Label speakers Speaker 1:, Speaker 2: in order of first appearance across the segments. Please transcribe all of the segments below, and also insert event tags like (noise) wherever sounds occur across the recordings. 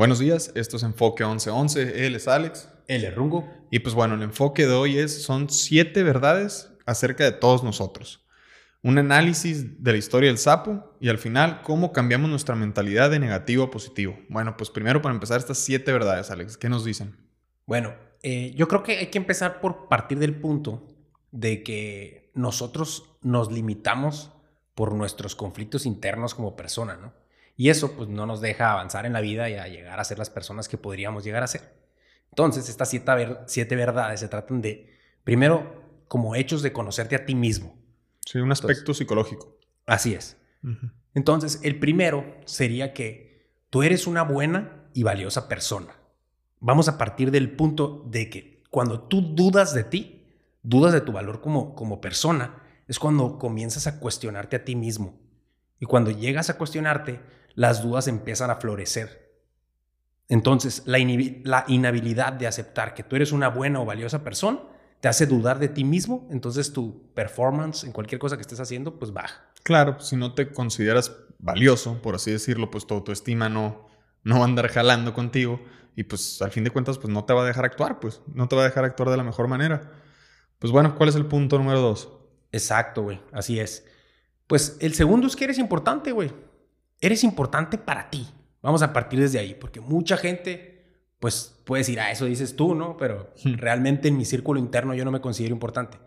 Speaker 1: Buenos días, esto es Enfoque 1111, él es Alex.
Speaker 2: Él es Rungo.
Speaker 1: Y pues bueno, el enfoque de hoy es, son siete verdades acerca de todos nosotros. Un análisis de la historia del sapo y al final cómo cambiamos nuestra mentalidad de negativo a positivo. Bueno, pues primero para empezar estas siete verdades, Alex, ¿qué nos dicen?
Speaker 2: Bueno, eh, yo creo que hay que empezar por partir del punto de que nosotros nos limitamos por nuestros conflictos internos como persona, ¿no? Y eso pues no nos deja avanzar en la vida y a llegar a ser las personas que podríamos llegar a ser. Entonces, estas siete, verdades se tratan de, primero, como hechos de conocerte a ti mismo.
Speaker 1: Sí, un aspecto psicológico.
Speaker 2: Así es. Entonces, el primero sería que tú eres una buena y valiosa persona. Vamos a partir del punto de que cuando tú dudas de ti, dudas de tu valor como, como persona, es cuando comienzas a cuestionarte a ti mismo. Y cuando llegas a cuestionarte, las dudas empiezan a florecer. Entonces, la, inhabilidad de aceptar que tú eres una buena o valiosa persona te hace dudar de ti mismo, entonces tu performance en cualquier cosa que estés haciendo, pues baja.
Speaker 1: Claro, si no te consideras valioso, por así decirlo, pues tu autoestima no, no va a andar jalando contigo y pues al fin de cuentas, pues no te va a dejar actuar, pues no te va a dejar actuar de la mejor manera. Pues bueno, ¿cuál es el punto número dos?
Speaker 2: Exacto, güey, así es. Pues el segundo es que eres importante, güey. Eres importante para ti. Vamos a partir desde ahí, porque mucha gente, pues puede decir, ah, eso dices tú, ¿no? Pero hmm. realmente en mi círculo interno yo no me considero importante.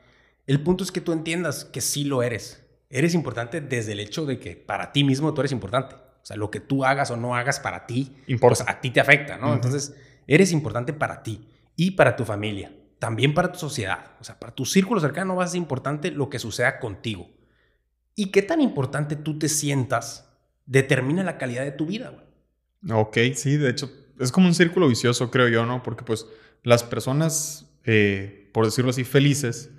Speaker 2: El punto es que tú entiendas que sí lo eres. Eres importante desde el hecho de que para ti mismo tú eres importante. O sea, lo que tú hagas o no hagas para ti, Importa. Pues, a ti te afecta, ¿no? Entonces, eres importante para ti y para tu familia, también para tu sociedad. O sea, para tu círculo cercano va a ser importante lo que suceda contigo. Y qué tan importante tú te sientas determina la calidad de tu vida, güey.
Speaker 1: Ok, sí, de hecho, es como un círculo vicioso, creo yo, ¿no? Porque pues las personas, eh, por decirlo así, felices,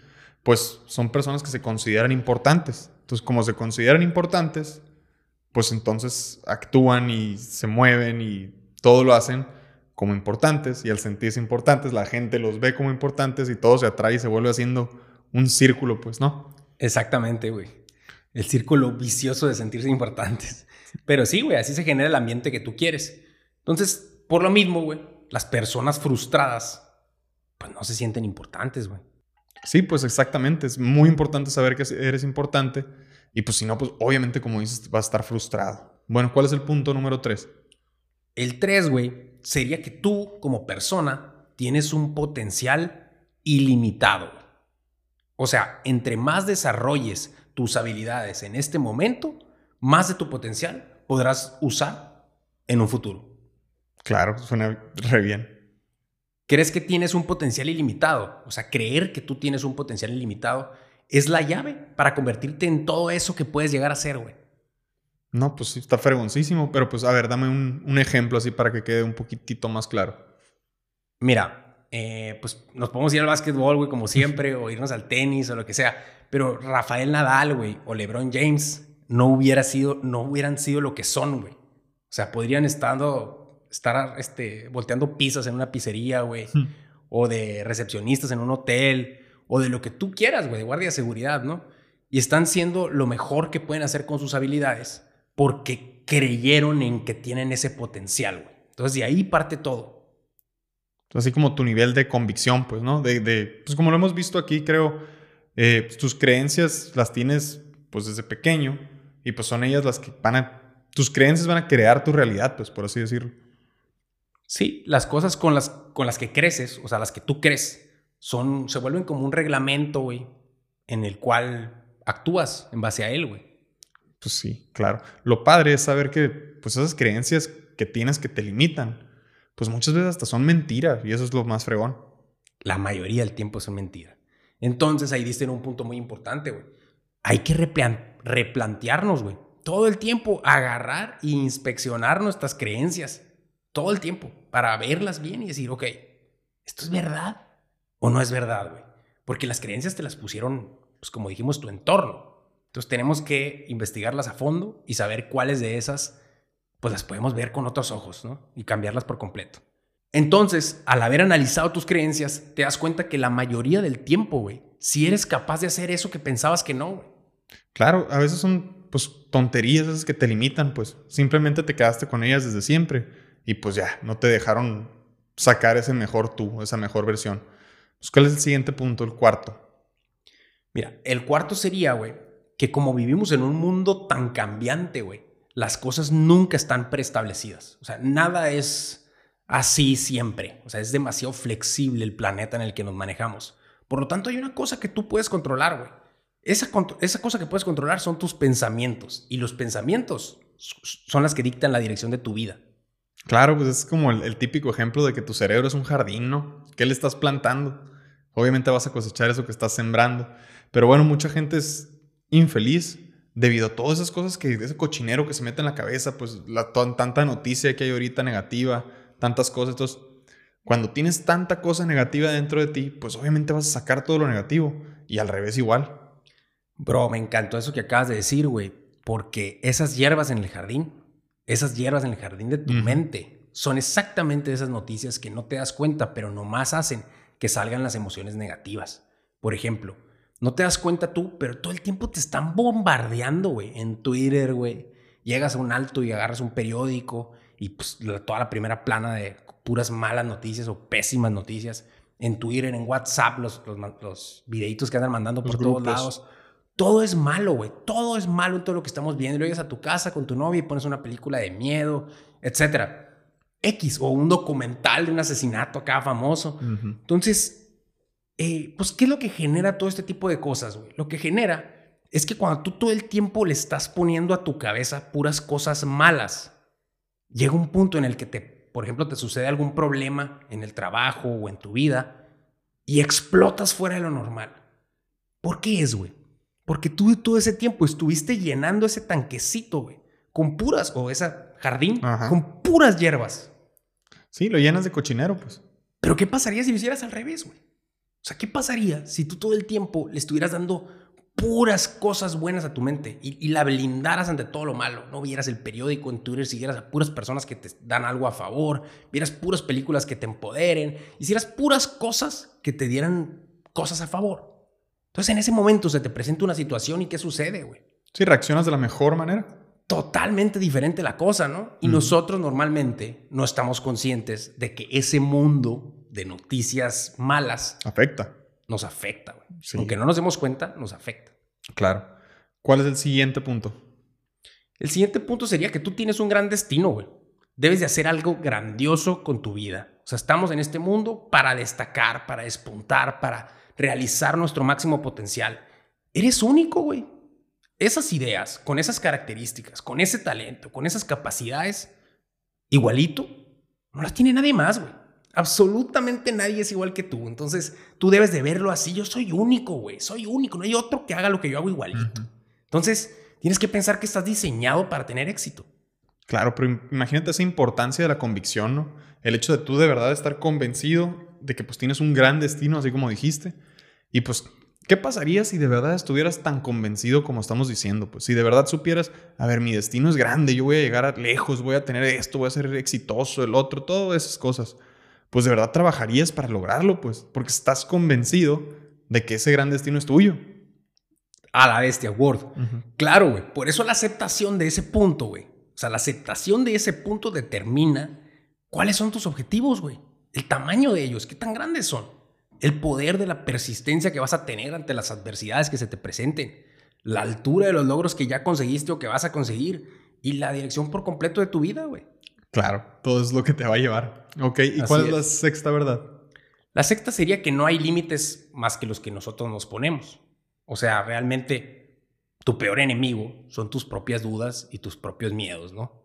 Speaker 1: pues son personas que se consideran importantes. Entonces, como se consideran importantes, pues entonces actúan y se mueven y todo lo hacen como importantes y al sentirse importantes la gente los ve como importantes y todo se atrae y se vuelve haciendo un círculo, pues, ¿no?
Speaker 2: Exactamente, güey. El círculo vicioso de sentirse importantes. Pero sí, güey, así se genera el ambiente que tú quieres. Entonces, por lo mismo, güey, las personas frustradas, pues no se sienten importantes, güey.
Speaker 1: Sí, pues exactamente. Es muy importante saber que eres importante. Y pues si no, pues obviamente, como dices, vas a estar frustrado. Bueno, ¿cuál es el punto número tres?
Speaker 2: El tres, güey, sería que tú, como persona, tienes un potencial ilimitado. O sea, entre más desarrolles tus habilidades en este momento, más de tu potencial podrás usar en un futuro.
Speaker 1: Claro, suena re bien.
Speaker 2: ¿Crees que tienes un potencial ilimitado? O sea, creer que tú tienes un potencial ilimitado es la llave para convertirte en todo eso que puedes llegar a ser, güey.
Speaker 1: No, pues sí, está fregoncísimo, pero pues a ver, dame un, ejemplo así para que quede un poquitito más claro.
Speaker 2: Mira, eh, pues nos podemos ir al básquetbol, güey, como siempre, (laughs) o irnos al tenis o lo que sea, pero Rafael Nadal, güey, o LeBron James no, hubiera sido, no hubieran sido lo que son, güey. O sea, podrían estando, estar este, volteando pizzas en una pizzería, güey. Hmm. O de recepcionistas en un hotel. O de lo que tú quieras, güey, de guardia de seguridad, ¿no? Y están siendo lo mejor que pueden hacer con sus habilidades porque creyeron en que tienen ese potencial, güey. Entonces, de ahí parte todo.
Speaker 1: Así como tu nivel de convicción, pues, ¿no? De, de pues como lo hemos visto aquí, creo, eh, pues, tus creencias las tienes, pues, desde pequeño y pues son ellas las que van a, tus creencias van a crear tu realidad, pues por así decirlo.
Speaker 2: Sí, las cosas con las, con las que creces, o sea, las que tú crees, son, se vuelven como un reglamento, güey, en el cual actúas en base a él, güey.
Speaker 1: Pues sí, claro. Lo padre es saber que, pues esas creencias que tienes que te limitan, pues muchas veces hasta son mentiras y eso es lo más fregón.
Speaker 2: La mayoría del tiempo son mentiras. Entonces ahí diste en un punto muy importante, güey. Hay que replantear replantearnos, güey. Todo el tiempo, agarrar e inspeccionar nuestras creencias. Todo el tiempo, para verlas bien y decir, ok, ¿esto es verdad o no es verdad, güey? Porque las creencias te las pusieron, pues como dijimos, tu entorno. Entonces tenemos que investigarlas a fondo y saber cuáles de esas, pues las podemos ver con otros ojos, ¿no? Y cambiarlas por completo. Entonces, al haber analizado tus creencias, te das cuenta que la mayoría del tiempo, güey, si eres capaz de hacer eso que pensabas que no, güey.
Speaker 1: Claro, a veces son pues tonterías esas que te limitan, pues simplemente te quedaste con ellas desde siempre y pues ya, no te dejaron sacar ese mejor tú, esa mejor versión. Pues, ¿Cuál es el siguiente punto, el cuarto?
Speaker 2: Mira, el cuarto sería, güey, que como vivimos en un mundo tan cambiante, güey, las cosas nunca están preestablecidas. O sea, nada es así siempre. O sea, es demasiado flexible el planeta en el que nos manejamos. Por lo tanto, hay una cosa que tú puedes controlar, güey. Esa, cosa que puedes controlar son tus pensamientos. Y los pensamientos son las que dictan la dirección de tu vida.
Speaker 1: Claro, pues es como el, típico ejemplo de que tu cerebro es un jardín, ¿no? ¿Qué le estás plantando? Obviamente vas a cosechar eso que estás sembrando. Pero bueno, mucha gente es infeliz debido a todas esas cosas que, ese cochinero que se mete en la cabeza, pues la, tanta noticia que hay ahorita negativa, tantas cosas. Entonces, cuando tienes tanta cosa negativa dentro de ti, pues obviamente vas a sacar todo lo negativo. Y al revés igual.
Speaker 2: Bro, me encantó eso que acabas de decir, güey. Porque esas hierbas en el jardín, esas hierbas en el jardín de tu mente, son exactamente esas noticias que no te das cuenta, pero nomás hacen que salgan las emociones negativas. Por ejemplo, no te das cuenta tú, pero todo el tiempo te están bombardeando, güey, en Twitter, güey. Llegas a un alto y agarras un periódico y pues toda la primera plana de puras malas noticias o pésimas noticias. En Twitter, en WhatsApp, los, los, videitos que andan mandando por todos lados. Todo es malo, güey. Todo es malo en todo lo que estamos viendo. Llegas a tu casa con tu novia y pones una película de miedo, etcétera. X o un documental de un asesinato acá famoso. Entonces, eh, pues, ¿qué es lo que genera todo este tipo de cosas, güey? Lo que genera es que cuando tú todo el tiempo le estás poniendo a tu cabeza puras cosas malas, llega un punto en el que te, por ejemplo, te sucede algún problema en el trabajo o en tu vida y explotas fuera de lo normal. ¿Por qué es, güey? Porque tú todo ese tiempo estuviste llenando ese tanquecito, güey, con puras, o ese jardín, con puras hierbas.
Speaker 1: Sí, lo llenas de cochinero, pues.
Speaker 2: Pero ¿qué pasaría si lo hicieras al revés, güey? O sea, ¿qué pasaría si tú todo el tiempo le estuvieras dando puras cosas buenas a tu mente y, la blindaras ante todo lo malo? No vieras el periódico en Twitter, siguieras a puras personas que te dan algo a favor, vieras puras películas que te empoderen, hicieras puras cosas que te dieran cosas a favor. Entonces en ese momento se te presenta una situación y ¿qué sucede, güey?
Speaker 1: Sí, reaccionas de la mejor manera.
Speaker 2: Totalmente diferente la cosa, ¿no? Y nosotros normalmente no estamos conscientes de que ese mundo de noticias malas
Speaker 1: afecta.
Speaker 2: Nos afecta, güey. Aunque no nos demos cuenta, nos afecta.
Speaker 1: Claro. ¿Cuál es el siguiente punto?
Speaker 2: El siguiente punto sería que tú tienes un gran destino, güey. Debes de hacer algo grandioso con tu vida. O sea, estamos en este mundo para destacar, para despuntar, para realizar nuestro máximo potencial. Eres único, güey. Esas ideas, con esas características, con ese talento, con esas capacidades, igualito, no las tiene nadie más, güey. Absolutamente nadie es igual que tú. Entonces, tú debes de verlo así. Yo soy único, güey. Soy único. No hay otro que haga lo que yo hago igualito. Entonces, tienes que pensar que estás diseñado para tener éxito.
Speaker 1: Claro, pero imagínate esa importancia de la convicción, ¿no? El hecho de tú de verdad estar convencido de que pues tienes un gran destino, así como dijiste. Y pues, ¿qué pasaría si de verdad estuvieras tan convencido como estamos diciendo? Pues si de verdad supieras, a ver, mi destino es grande, yo voy a llegar a lejos, voy a tener esto, voy a ser exitoso, el otro, todas esas cosas. Pues de verdad trabajarías para lograrlo, pues, porque estás convencido de que ese gran destino es tuyo.
Speaker 2: A la bestia, Word. Claro, güey. Por eso la aceptación de ese punto, güey. O sea, la aceptación de ese punto determina cuáles son tus objetivos, güey el tamaño de ellos, qué tan grandes son, el poder de la persistencia que vas a tener ante las adversidades que se te presenten, la altura de los logros que ya conseguiste o que vas a conseguir y la dirección por completo de tu vida, güey.
Speaker 1: Claro, todo es lo que te va a llevar. Ok, ¿y cuál es, la sexta verdad?
Speaker 2: La sexta sería que no hay límites más que los que nosotros nos ponemos. O sea, realmente tu peor enemigo son tus propias dudas y tus propios miedos, ¿no?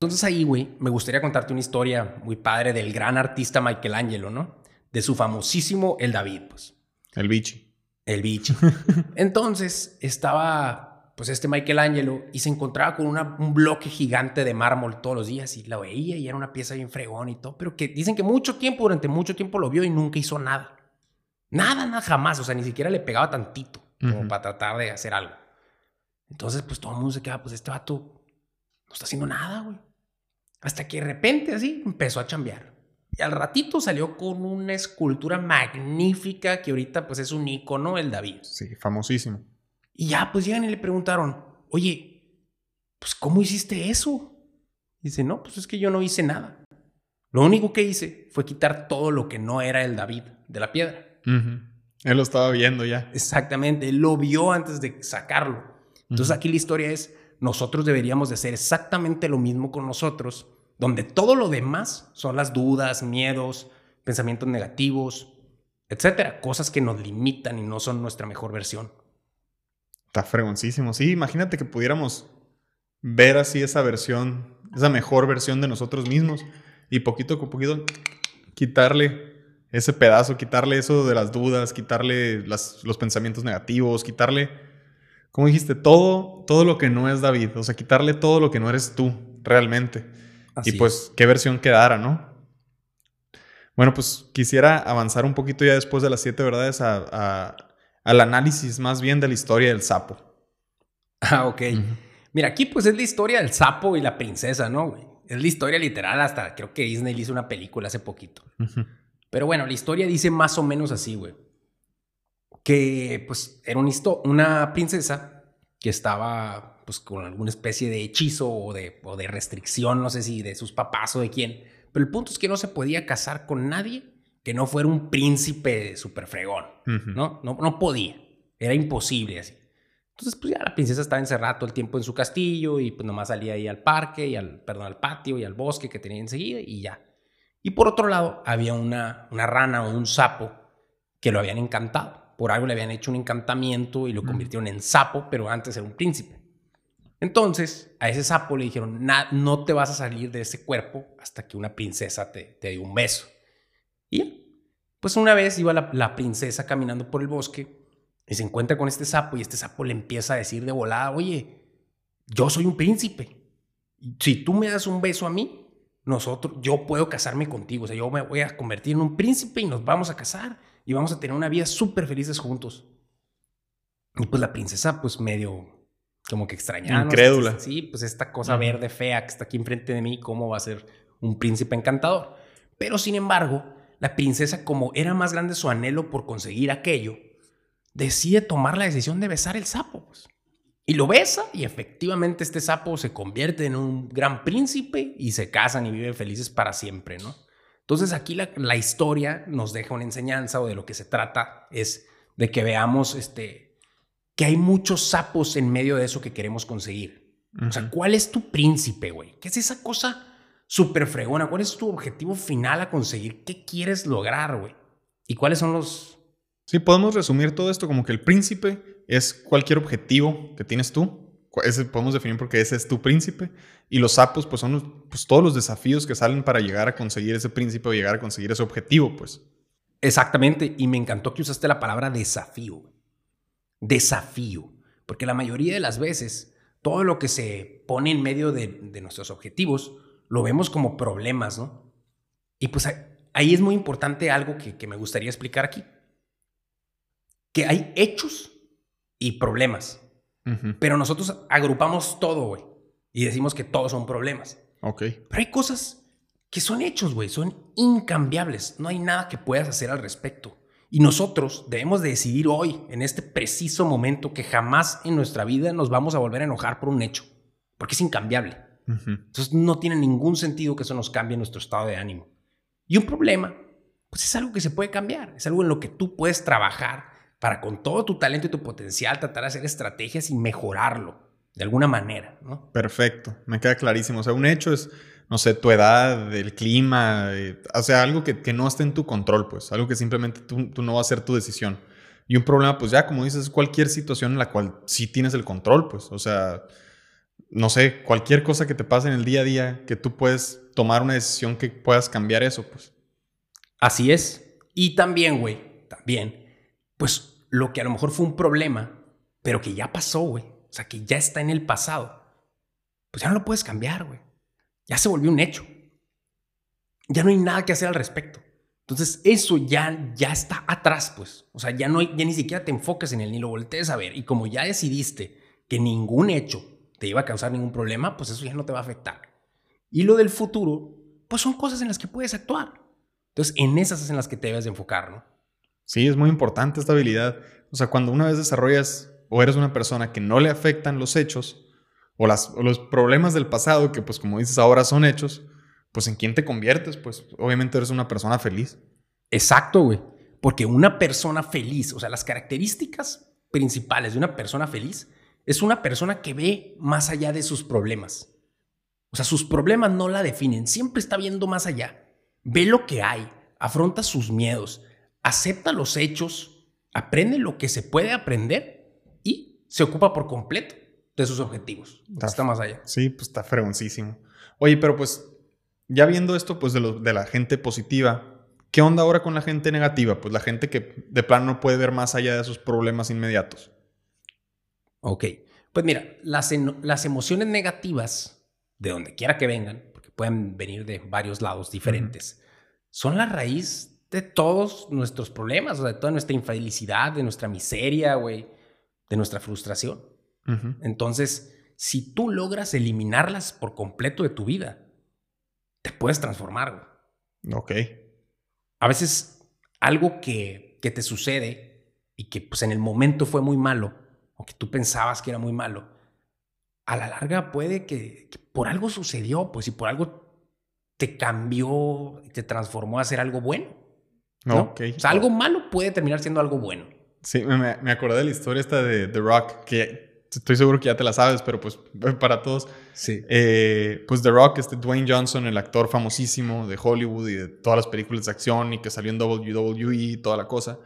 Speaker 2: Entonces ahí, güey, me gustaría contarte una historia muy padre del gran artista Michelangelo, ¿no? De su famosísimo El David, pues.
Speaker 1: El bichi.
Speaker 2: El bichi. (laughs) Entonces estaba, pues, este Michelangelo y se encontraba con un bloque gigante de mármol todos los días y la veía y era una pieza bien fregón y todo, pero que dicen que mucho tiempo, durante mucho tiempo lo vio y nunca hizo nada. Nada, nada, jamás. O sea, ni siquiera le pegaba tantito como para tratar de hacer algo. Entonces, pues todo el mundo se queda, pues este vato no está haciendo nada, güey. Hasta que de repente así empezó a chambear. Y al ratito salió con una escultura magnífica que ahorita pues es un icono, el David.
Speaker 1: Sí, famosísimo.
Speaker 2: Y ya pues llegan y le preguntaron, oye, pues ¿cómo hiciste eso? dice, no, pues es que yo no hice nada. Lo único que hice fue quitar todo lo que no era el David de la piedra.
Speaker 1: Él lo estaba viendo ya.
Speaker 2: Exactamente, él lo vio antes de sacarlo. Entonces aquí la historia es, nosotros deberíamos de hacer exactamente lo mismo con nosotros, donde todo lo demás son las dudas, miedos, pensamientos negativos, etcétera, cosas que nos limitan y no son nuestra mejor versión.
Speaker 1: Está fregoncísimo. Sí, imagínate que pudiéramos ver así esa versión, esa mejor versión de nosotros mismos y poquito a poquito quitarle ese pedazo, quitarle eso de las dudas, quitarle los pensamientos negativos, quitarle, como dijiste, todo, todo lo que no es David, o sea, quitarle todo lo que no eres tú realmente. y pues, qué versión quedara, ¿no? Bueno, pues quisiera avanzar un poquito ya después de las siete verdades a, al análisis más bien de la historia del sapo.
Speaker 2: Ah, ok. Mira, aquí pues es la historia del sapo y la princesa, ¿no, güey? Es la historia literal, hasta creo que Disney hizo una película hace poquito. Pero bueno, la historia dice más o menos así, güey. Que pues era una princesa que estaba pues con alguna especie de hechizo o de, o de restricción, no sé si de sus papás o de quién. Pero el punto es que no se podía casar con nadie que no fuera un príncipe súper fregón, ¿no? ¿no? No podía. Era imposible así. Entonces, pues ya la princesa estaba encerrada todo el tiempo en su castillo y pues nomás salía ahí al parque y al, perdón, al patio y al bosque que tenía enseguida y ya. Y por otro lado, había una, una rana o un sapo que lo habían encantado. Por algo le habían hecho un encantamiento y lo convirtieron en sapo, pero antes era un príncipe. Entonces, a ese sapo le dijeron, no te vas a salir de ese cuerpo hasta que una princesa te, te dé un beso. Y pues una vez iba la, la, princesa caminando por el bosque y se encuentra con este sapo y este sapo le empieza a decir de volada, oye, yo soy un príncipe. Si tú me das un beso a mí, nosotros, yo puedo casarme contigo, o sea, yo me voy a convertir en un príncipe y nos vamos a casar y vamos a tener una vida súper felices juntos. Y pues la princesa, pues medio como que extrañada.
Speaker 1: Incrédula.
Speaker 2: Sí, pues esta cosa verde fea que está aquí enfrente de mí, ¿cómo va a ser un príncipe encantador? Pero sin embargo, la princesa, como era más grande su anhelo por conseguir aquello, decide tomar la decisión de besar el sapo. Pues. Y lo besa y efectivamente este sapo se convierte en un gran príncipe y se casan y viven felices para siempre, ¿no? Entonces aquí la, historia nos deja una enseñanza o de lo que se trata es de que veamos este, que hay muchos sapos en medio de eso que queremos conseguir. O sea, ¿cuál es tu príncipe, güey? ¿Qué es esa cosa súper fregona? ¿Cuál es tu objetivo final a conseguir? ¿Qué quieres lograr, güey? ¿Y cuáles son los...
Speaker 1: Sí, podemos resumir todo esto como que el príncipe es cualquier objetivo que tienes tú. Ese podemos definir porque ese es tu príncipe. Y los sapos, pues son pues, todos los desafíos que salen para llegar a conseguir ese príncipe o llegar a conseguir ese objetivo, pues.
Speaker 2: Exactamente. Y me encantó que usaste la palabra desafío. Desafío. Porque la mayoría de las veces, todo lo que se pone en medio de, nuestros objetivos, lo vemos como problemas, ¿no? Y pues ahí es muy importante algo que, que me gustaría explicar aquí. Que hay hechos y problemas. Pero nosotros agrupamos todo, güey. Y decimos que todos son problemas.
Speaker 1: Ok.
Speaker 2: Pero hay cosas que son hechos, güey. Son incambiables. No hay nada que puedas hacer al respecto. Y nosotros debemos de decidir hoy, en este preciso momento, que jamás en nuestra vida nos vamos a volver a enojar por un hecho. Porque es incambiable. Entonces no tiene ningún sentido que eso nos cambie nuestro estado de ánimo. Y un problema, pues es algo que se puede cambiar. Es algo en lo que tú puedes trabajar para con todo tu talento y tu potencial tratar de hacer estrategias y mejorarlo de alguna manera, ¿no?
Speaker 1: Perfecto, me queda clarísimo. O sea, un hecho es, no sé, tu edad, el clima, eh, o sea, algo que, que, no esté en tu control, pues, algo que simplemente tú, tú, no va a ser tu decisión. Y un problema, pues ya, como dices, cualquier situación en la cual sí tienes el control, pues, o sea, no sé, cualquier cosa que te pase en el día a día, que tú puedes tomar una decisión que puedas cambiar eso, pues.
Speaker 2: Así es. Y también, güey, también pues lo que a lo mejor fue un problema, pero que ya pasó, güey. O sea, que ya está en el pasado. Pues ya no lo puedes cambiar, güey. Ya se volvió un hecho. Ya no hay nada que hacer al respecto. Entonces, eso ya, ya está atrás, pues. O sea, ya, no ya ni siquiera te enfoques en él, ni lo voltees a ver. Y como ya decidiste que ningún hecho te iba a causar ningún problema, pues eso ya no te va a afectar. Y lo del futuro, pues son cosas en las que puedes actuar. Entonces, en esas es en las que te debes de enfocar, ¿no?
Speaker 1: Sí, es muy importante esta habilidad. O sea, cuando una vez desarrollas o eres una persona que no le afectan los hechos o, las, los problemas del pasado, que pues como dices ahora son hechos, pues en quién te conviertes, pues obviamente eres una persona feliz.
Speaker 2: Exacto, güey. Porque una persona feliz, o sea, las características principales de una persona feliz es una persona que ve más allá de sus problemas. O sea, sus problemas no la definen, siempre está viendo más allá. Ve lo que hay, afronta sus miedos, acepta los hechos, aprende lo que se puede aprender y se ocupa por completo de sus objetivos. Está, más allá.
Speaker 1: Sí, pues está fregoncísimo. Oye, pero pues ya viendo esto pues de, lo, de la gente positiva, ¿qué onda ahora con la gente negativa? Pues la gente que de plano no puede ver más allá de sus problemas inmediatos.
Speaker 2: Ok, pues mira, las, las emociones negativas, de donde quiera que vengan, porque pueden venir de varios lados diferentes, son la raíz de todos nuestros problemas, o sea, de toda nuestra infelicidad, de nuestra miseria, güey, de nuestra frustración. Entonces, si tú logras eliminarlas por completo de tu vida, te puedes transformar,
Speaker 1: güey. Ok.
Speaker 2: A veces algo que, que te sucede y que pues en el momento fue muy malo, o que tú pensabas que era muy malo, a la larga puede que, por algo sucedió, pues y por algo te cambió y te transformó a ser algo bueno. ¿No? O sea, algo malo puede terminar siendo algo bueno.
Speaker 1: Sí, me, me acordé de la historia esta de The Rock, que estoy seguro que ya te la sabes, pero pues (laughs) para todos.
Speaker 2: Sí.
Speaker 1: Eh, pues The Rock, este Dwayne Johnson, el actor famosísimo de Hollywood y de todas las películas de acción y que salió en WWE y toda la cosa.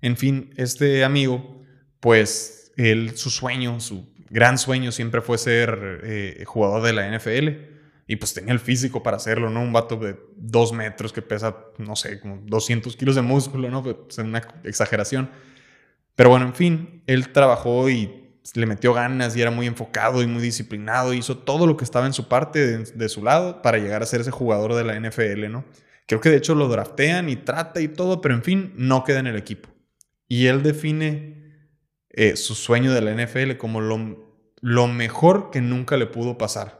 Speaker 1: En fin, este amigo, pues él, su sueño, su gran sueño siempre fue ser eh, jugador de la NFL. Y pues tenía el físico para hacerlo, ¿no? Un vato de dos metros que pesa, no sé, como 200 kilos de músculo, ¿no? Pues es una exageración. Pero bueno, en fin, él trabajó y le metió ganas y era muy enfocado y muy disciplinado. Hizo todo lo que estaba en su parte, de, su lado, para llegar a ser ese jugador de la NFL, ¿no? Creo que de hecho lo draftean y trata y todo, pero en fin, no queda en el equipo. Y él define eh, su sueño de la NFL como lo, lo mejor que nunca le pudo pasar.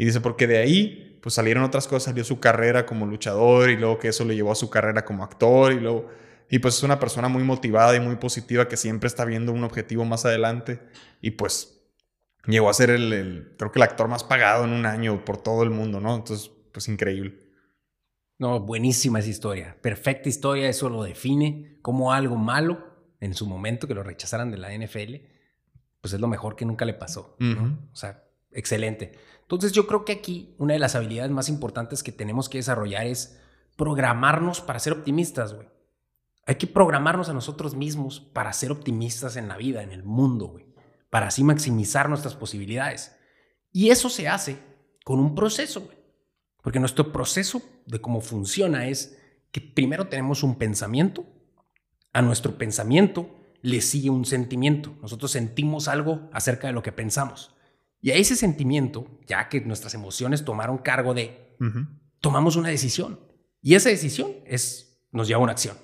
Speaker 1: Y dice, porque de ahí pues salieron otras cosas, salió su carrera como luchador y luego que eso le llevó a su carrera como actor y luego... Y pues es una persona muy motivada y muy positiva que siempre está viendo un objetivo más adelante y pues llegó a ser el, el, creo que el actor más pagado en un año por todo el mundo, ¿no? Entonces, pues increíble.
Speaker 2: No, buenísima esa historia, perfecta historia, eso lo define como algo malo en su momento que lo rechazaran de la NFL, pues es lo mejor que nunca le pasó. O sea, excelente. Entonces yo creo que aquí una de las habilidades más importantes que tenemos que desarrollar es programarnos para ser optimistas, güey. Hay que programarnos a nosotros mismos para ser optimistas en la vida, en el mundo, güey. Para así maximizar nuestras posibilidades. Y eso se hace con un proceso, güey. Porque nuestro proceso de cómo funciona es que primero tenemos un pensamiento, a nuestro pensamiento le sigue un sentimiento. Nosotros sentimos algo acerca de lo que pensamos. Y a ese sentimiento, ya que nuestras emociones tomaron cargo de, tomamos una decisión. Y esa decisión es, nos lleva a una acción.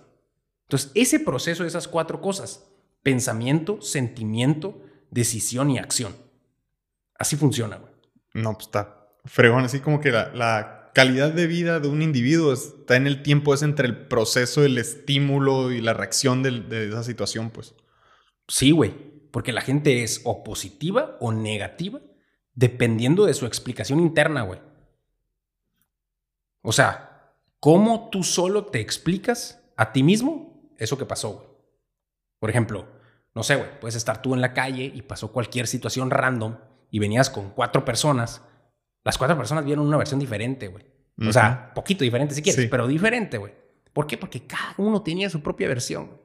Speaker 2: Entonces, ese proceso de esas cuatro cosas, pensamiento, sentimiento, decisión y acción. Así funciona, güey.
Speaker 1: No, pues está fregón, así como que la, la calidad de vida de un individuo está en el tiempo, es entre el proceso, el estímulo y la reacción de, esa situación, pues.
Speaker 2: Sí, güey, porque la gente es o positiva o negativa dependiendo de su explicación interna, güey. O sea, ¿cómo tú solo te explicas a ti mismo eso que pasó, güey? Por ejemplo, no sé, güey, puedes estar tú en la calle y pasó cualquier situación random y venías con cuatro personas las cuatro personas vieron una versión diferente, güey. O sea, poquito diferente si quieres, pero diferente, güey. ¿Por qué? Porque cada uno tenía su propia versión.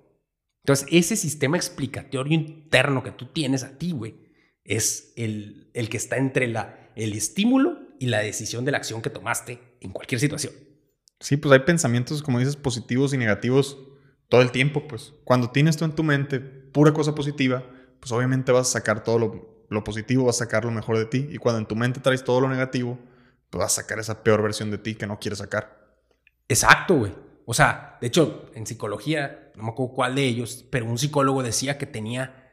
Speaker 2: Entonces, ese sistema explicatorio interno que tú tienes a ti, güey, es el, el que está entre la, el estímulo y la decisión de la acción que tomaste en cualquier situación.
Speaker 1: Sí, pues hay pensamientos, como dices, positivos y negativos todo el tiempo, pues. Cuando tienes tú en tu mente pura cosa positiva, pues obviamente vas a sacar todo lo, lo positivo, vas a sacar lo mejor de ti. Y cuando en tu mente traes todo lo negativo, pues vas a sacar esa peor versión de ti que no quieres sacar.
Speaker 2: Exacto, güey. O sea, de hecho, en psicología, no me acuerdo cuál de ellos, pero un psicólogo decía que tenía,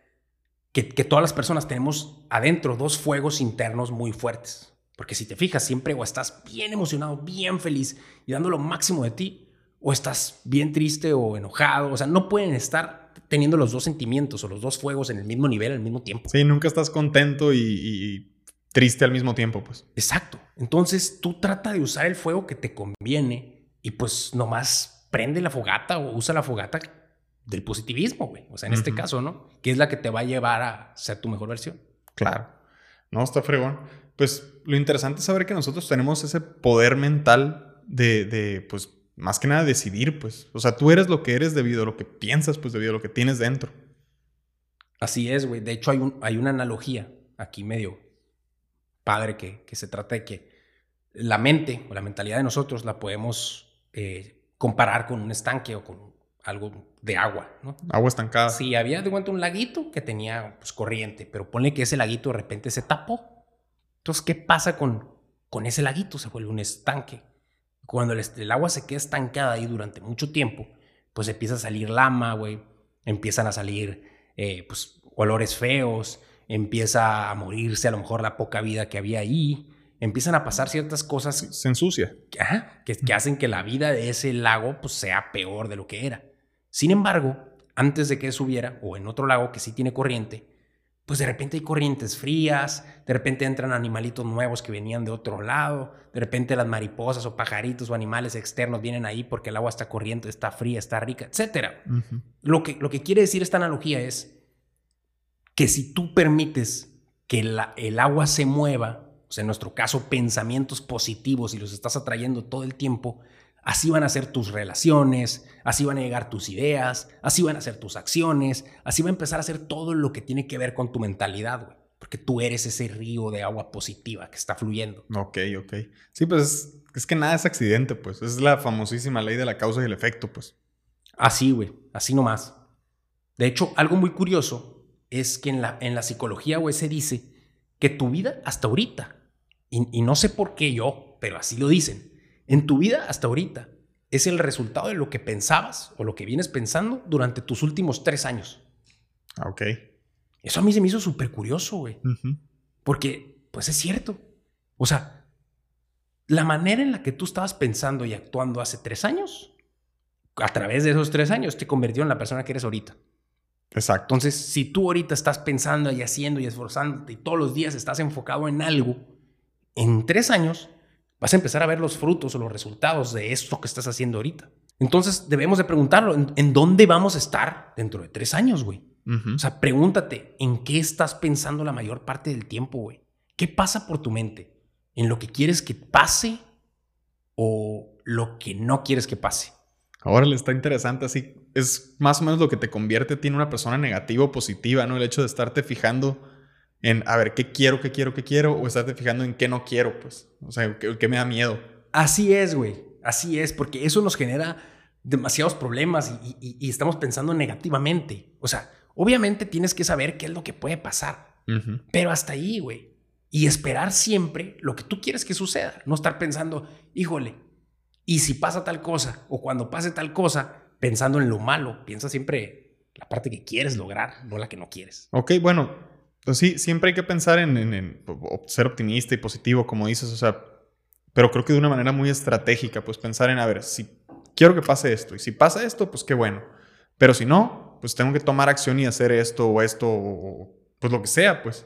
Speaker 2: que, que todas las personas tenemos adentro dos fuegos internos muy fuertes. Porque si te fijas, siempre o estás bien emocionado, bien feliz y dando lo máximo de ti, o estás bien triste o enojado. O sea, no pueden estar teniendo los dos sentimientos o los dos fuegos en el mismo nivel al mismo tiempo.
Speaker 1: Sí, nunca estás contento y, triste al mismo tiempo, pues.
Speaker 2: Exacto. Entonces tú trata de usar el fuego que te conviene y pues nomás prende la fogata o usa la fogata del positivismo, güey. O sea, en este caso, ¿no? Que es la que te va a llevar a ser tu mejor versión.
Speaker 1: Claro. No, está fregón. Pues lo interesante es saber que nosotros tenemos ese poder mental de, de, pues, más que nada decidir, pues. O sea, tú eres lo que eres debido a lo que piensas, pues, debido a lo que tienes dentro.
Speaker 2: Así es, güey. De hecho, hay, un, hay una analogía aquí medio padre que, que, se trata de que la mente o la mentalidad de nosotros la podemos eh, comparar con un estanque o con algo de agua, ¿no?
Speaker 1: Agua estancada.
Speaker 2: Sí, había de cuenta un laguito que tenía pues, corriente, pero ponle que ese laguito de repente se tapó. Entonces, ¿qué pasa con, con ese laguito? Se vuelve un estanque. Cuando el, el agua se queda estancada ahí durante mucho tiempo, pues empieza a salir lama, güey. Empiezan a salir eh, pues, olores feos, empieza a morirse a lo mejor la poca vida que había ahí, empiezan a pasar ciertas cosas.
Speaker 1: Se ensucia.
Speaker 2: que, que, hacen que la vida de ese lago pues, sea peor de lo que era. Sin embargo, antes de que eso hubiera, o en otro lago que sí tiene corriente, pues de repente hay corrientes frías, de repente entran animalitos nuevos que venían de otro lado, de repente las mariposas o pajaritos o animales externos vienen ahí porque el agua está corriente, está fría, está rica, etc. lo, que, lo que quiere decir esta analogía es que si tú permites que el agua se mueva, en nuestro caso pensamientos positivos y los estás atrayendo todo el tiempo, así van a ser tus relaciones, así van a llegar tus ideas, así van a ser tus acciones, así va a empezar a ser todo lo que tiene que ver con tu mentalidad, güey. Porque tú eres ese río de agua positiva que está fluyendo.
Speaker 1: Ok, ok. Sí, pues es, que nada es accidente, pues. Es la famosísima ley de la causa y el efecto, pues.
Speaker 2: Así, güey. Así nomás. De hecho, algo muy curioso es que en la, en la psicología, güey, se dice que tu vida hasta ahorita, y, no sé por qué yo, pero así lo dicen, en tu vida hasta ahorita es el resultado de lo que pensabas o lo que vienes pensando durante tus últimos tres años.
Speaker 1: Ah, ok.
Speaker 2: Eso a mí se me hizo súper curioso, güey. Porque, pues es cierto. O sea, la manera en la que tú estabas pensando y actuando hace tres años, a través de esos tres años, te convirtió en la persona que eres ahorita.
Speaker 1: Exacto.
Speaker 2: Entonces, si tú ahorita estás pensando y haciendo y esforzándote y todos los días estás enfocado en algo, en tres años vas a empezar a ver los frutos o los resultados de esto que estás haciendo ahorita. Entonces, debemos de preguntarlo, ¿en, dónde vamos a estar dentro de tres años, güey? O sea, pregúntate, ¿en qué estás pensando la mayor parte del tiempo, güey? ¿Qué pasa por tu mente? ¿En lo que quieres que pase o lo que no quieres que pase?
Speaker 1: Ahora le está interesante así. Es más o menos lo que te convierte a ti en una persona negativa o positiva, ¿no? El hecho de estarte fijando en, a ver, ¿qué quiero, qué quiero, qué quiero? O estarte fijando en qué no quiero, pues. O sea, ¿qué, me da miedo?
Speaker 2: Así es, güey. Así es, porque eso nos genera demasiados problemas y, estamos pensando negativamente. O sea, obviamente tienes que saber qué es lo que puede pasar. Pero hasta ahí, güey. Y esperar siempre lo que tú quieres que suceda. No estar pensando, híjole, y si pasa tal cosa o cuando pase tal cosa, pensando en lo malo, piensa siempre la parte que quieres lograr, no la que no quieres.
Speaker 1: Ok, bueno, pues sí, siempre hay que pensar en, ser optimista y positivo, como dices, o sea, pero creo que de una manera muy estratégica, pues pensar en, a ver, si quiero que pase esto, y si pasa esto, pues qué bueno, pero si no, pues tengo que tomar acción y hacer esto o esto, o pues lo que sea, pues.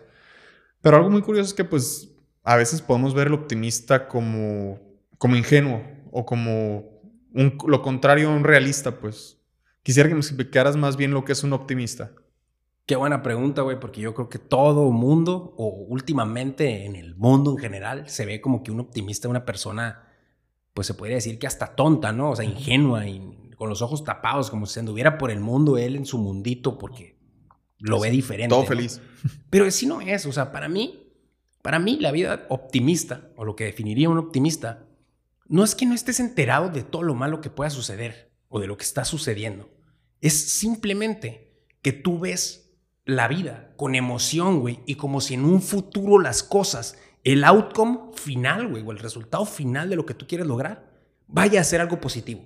Speaker 1: Pero algo muy curioso es que, pues, a veces podemos ver el optimista como, como ingenuo, o como lo contrario a un realista, pues. Quisiera que me explicaras más bien lo que es un optimista.
Speaker 2: Qué buena pregunta, güey, porque yo creo que todo mundo, o últimamente en el mundo en general, se ve como que un optimista una persona, pues se podría decir que hasta tonta, ¿no? O sea, ingenua y con los ojos tapados, como si anduviera por el mundo él en su mundito, porque lo ve diferente.
Speaker 1: Todo feliz. (laughs)
Speaker 2: Pero si no es, o sea, para mí, para mí la vida optimista, o lo que definiría un optimista, no es que no estés enterado de todo lo malo que pueda suceder o de lo que está sucediendo. Es simplemente que tú ves la vida con emoción, güey, y como si en un futuro las cosas, el outcome final, güey, o el resultado final de lo que tú quieres lograr, vaya a ser algo positivo.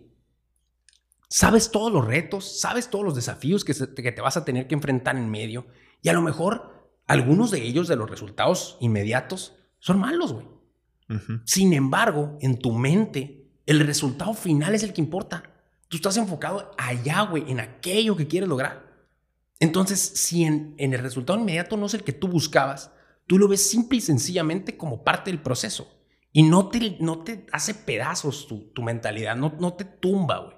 Speaker 2: Sabes todos los retos, sabes todos los desafíos que, que te vas a tener que enfrentar en medio, y a lo mejor algunos de ellos, de los resultados inmediatos, son malos, güey. Sin embargo, en tu mente, el resultado final es el que importa. Tú estás enfocado allá, güey, en aquello que quieres lograr. Entonces, si en, el resultado inmediato no es el que tú buscabas, tú lo ves simple y sencillamente como parte del proceso. Y no te, no te hace pedazos tu, tu mentalidad, no, no te tumba, güey.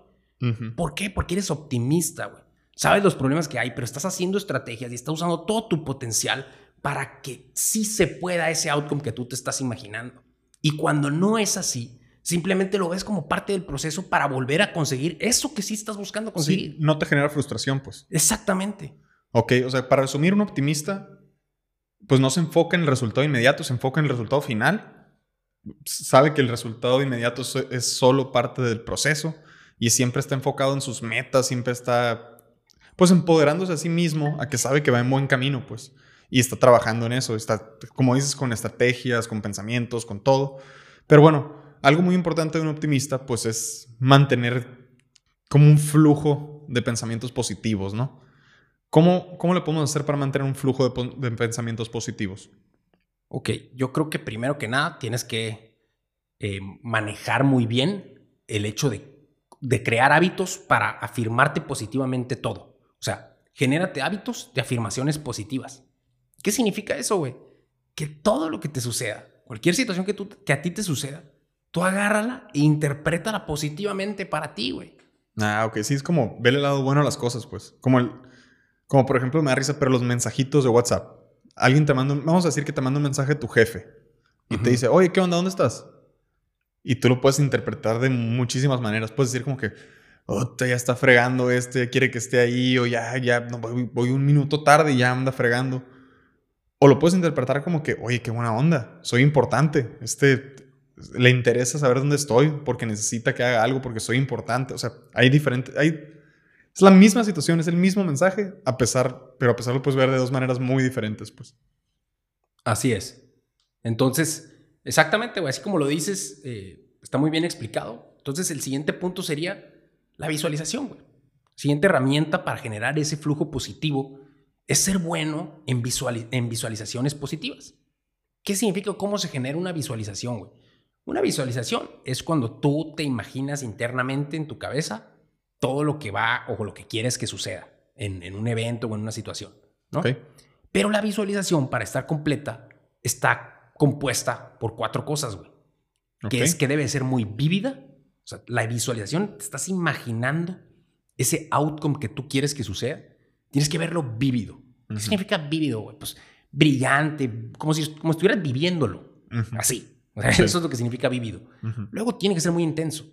Speaker 2: ¿Por qué? Porque eres optimista, güey. Sabes los problemas que hay, pero estás haciendo estrategias y estás usando todo tu potencial para que sí se pueda ese outcome que tú te estás imaginando. Y cuando no es así, simplemente lo ves como parte del proceso para volver a conseguir eso que sí estás buscando conseguir.
Speaker 1: no te genera frustración, pues.
Speaker 2: Exactamente.
Speaker 1: Ok, o sea, para resumir, un optimista, pues no se enfoca en el resultado inmediato, se enfoca en el resultado final. Sabe que el resultado inmediato es solo parte del proceso y siempre está enfocado en sus metas, siempre está, pues, empoderándose a sí mismo, a que sabe que va en buen camino, pues, y está trabajando en eso, está, como dices, con estrategias, con pensamientos, con todo. Pero bueno, algo muy importante de un optimista, pues, es mantener como un flujo de pensamientos positivos, ¿no? ¿Cómo, cómo le podemos hacer para mantener un flujo de, pensamientos positivos?
Speaker 2: Ok, yo creo que primero que nada tienes que eh, manejar muy bien el hecho de de crear hábitos para afirmarte positivamente todo. O sea, genérate hábitos de afirmaciones positivas. ¿Qué significa eso, güey? Que todo lo que te suceda, cualquier situación que, tú, que a ti te suceda, tú agárrala e interprétala positivamente para ti, güey.
Speaker 1: Ah, ok. Sí, es como ver el lado bueno a las cosas, pues. Como el... Como por ejemplo, me da risa, pero los mensajitos de WhatsApp. Alguien te manda, vamos a decir que te manda un mensaje tu jefe y te dice, oye, ¿qué onda? ¿Dónde estás? Y tú lo puedes interpretar de muchísimas maneras. Puedes decir como que, oh, ya está fregando este, quiere que esté ahí, o ya, ya, voy, un minuto tarde y ya anda fregando. O lo puedes interpretar como que, oye, qué buena onda, soy importante, este, le interesa saber dónde estoy porque necesita que haga algo porque soy importante. O sea, hay diferentes, hay, es la misma situación, es el mismo mensaje, a pesar, pero a pesar lo puedes ver de dos maneras muy diferentes, pues.
Speaker 2: Así es. Entonces, Exactamente. Así como lo dices, eh, está muy bien explicado. Entonces, el siguiente punto sería la visualización, güey. Siguiente herramienta para generar ese flujo positivo es ser bueno en, en visualizaciones positivas. ¿Qué significa cómo se genera una visualización, güey? Una visualización es cuando tú te imaginas internamente en tu cabeza todo lo que va o lo que quieres que suceda en, un evento o en una situación, ¿no? Pero la visualización, para estar completa, está compuesta por cuatro cosas, güey. Que es que debe ser muy vívida. O sea, la visualización, te estás imaginando ese outcome que tú quieres que suceda. Tienes que verlo vívido. ¿Qué significa vívido, güey? Pues brillante, como si, como estuvieras viviéndolo. Así. (laughs) Eso es lo que significa vívido. Luego tiene que ser muy intenso.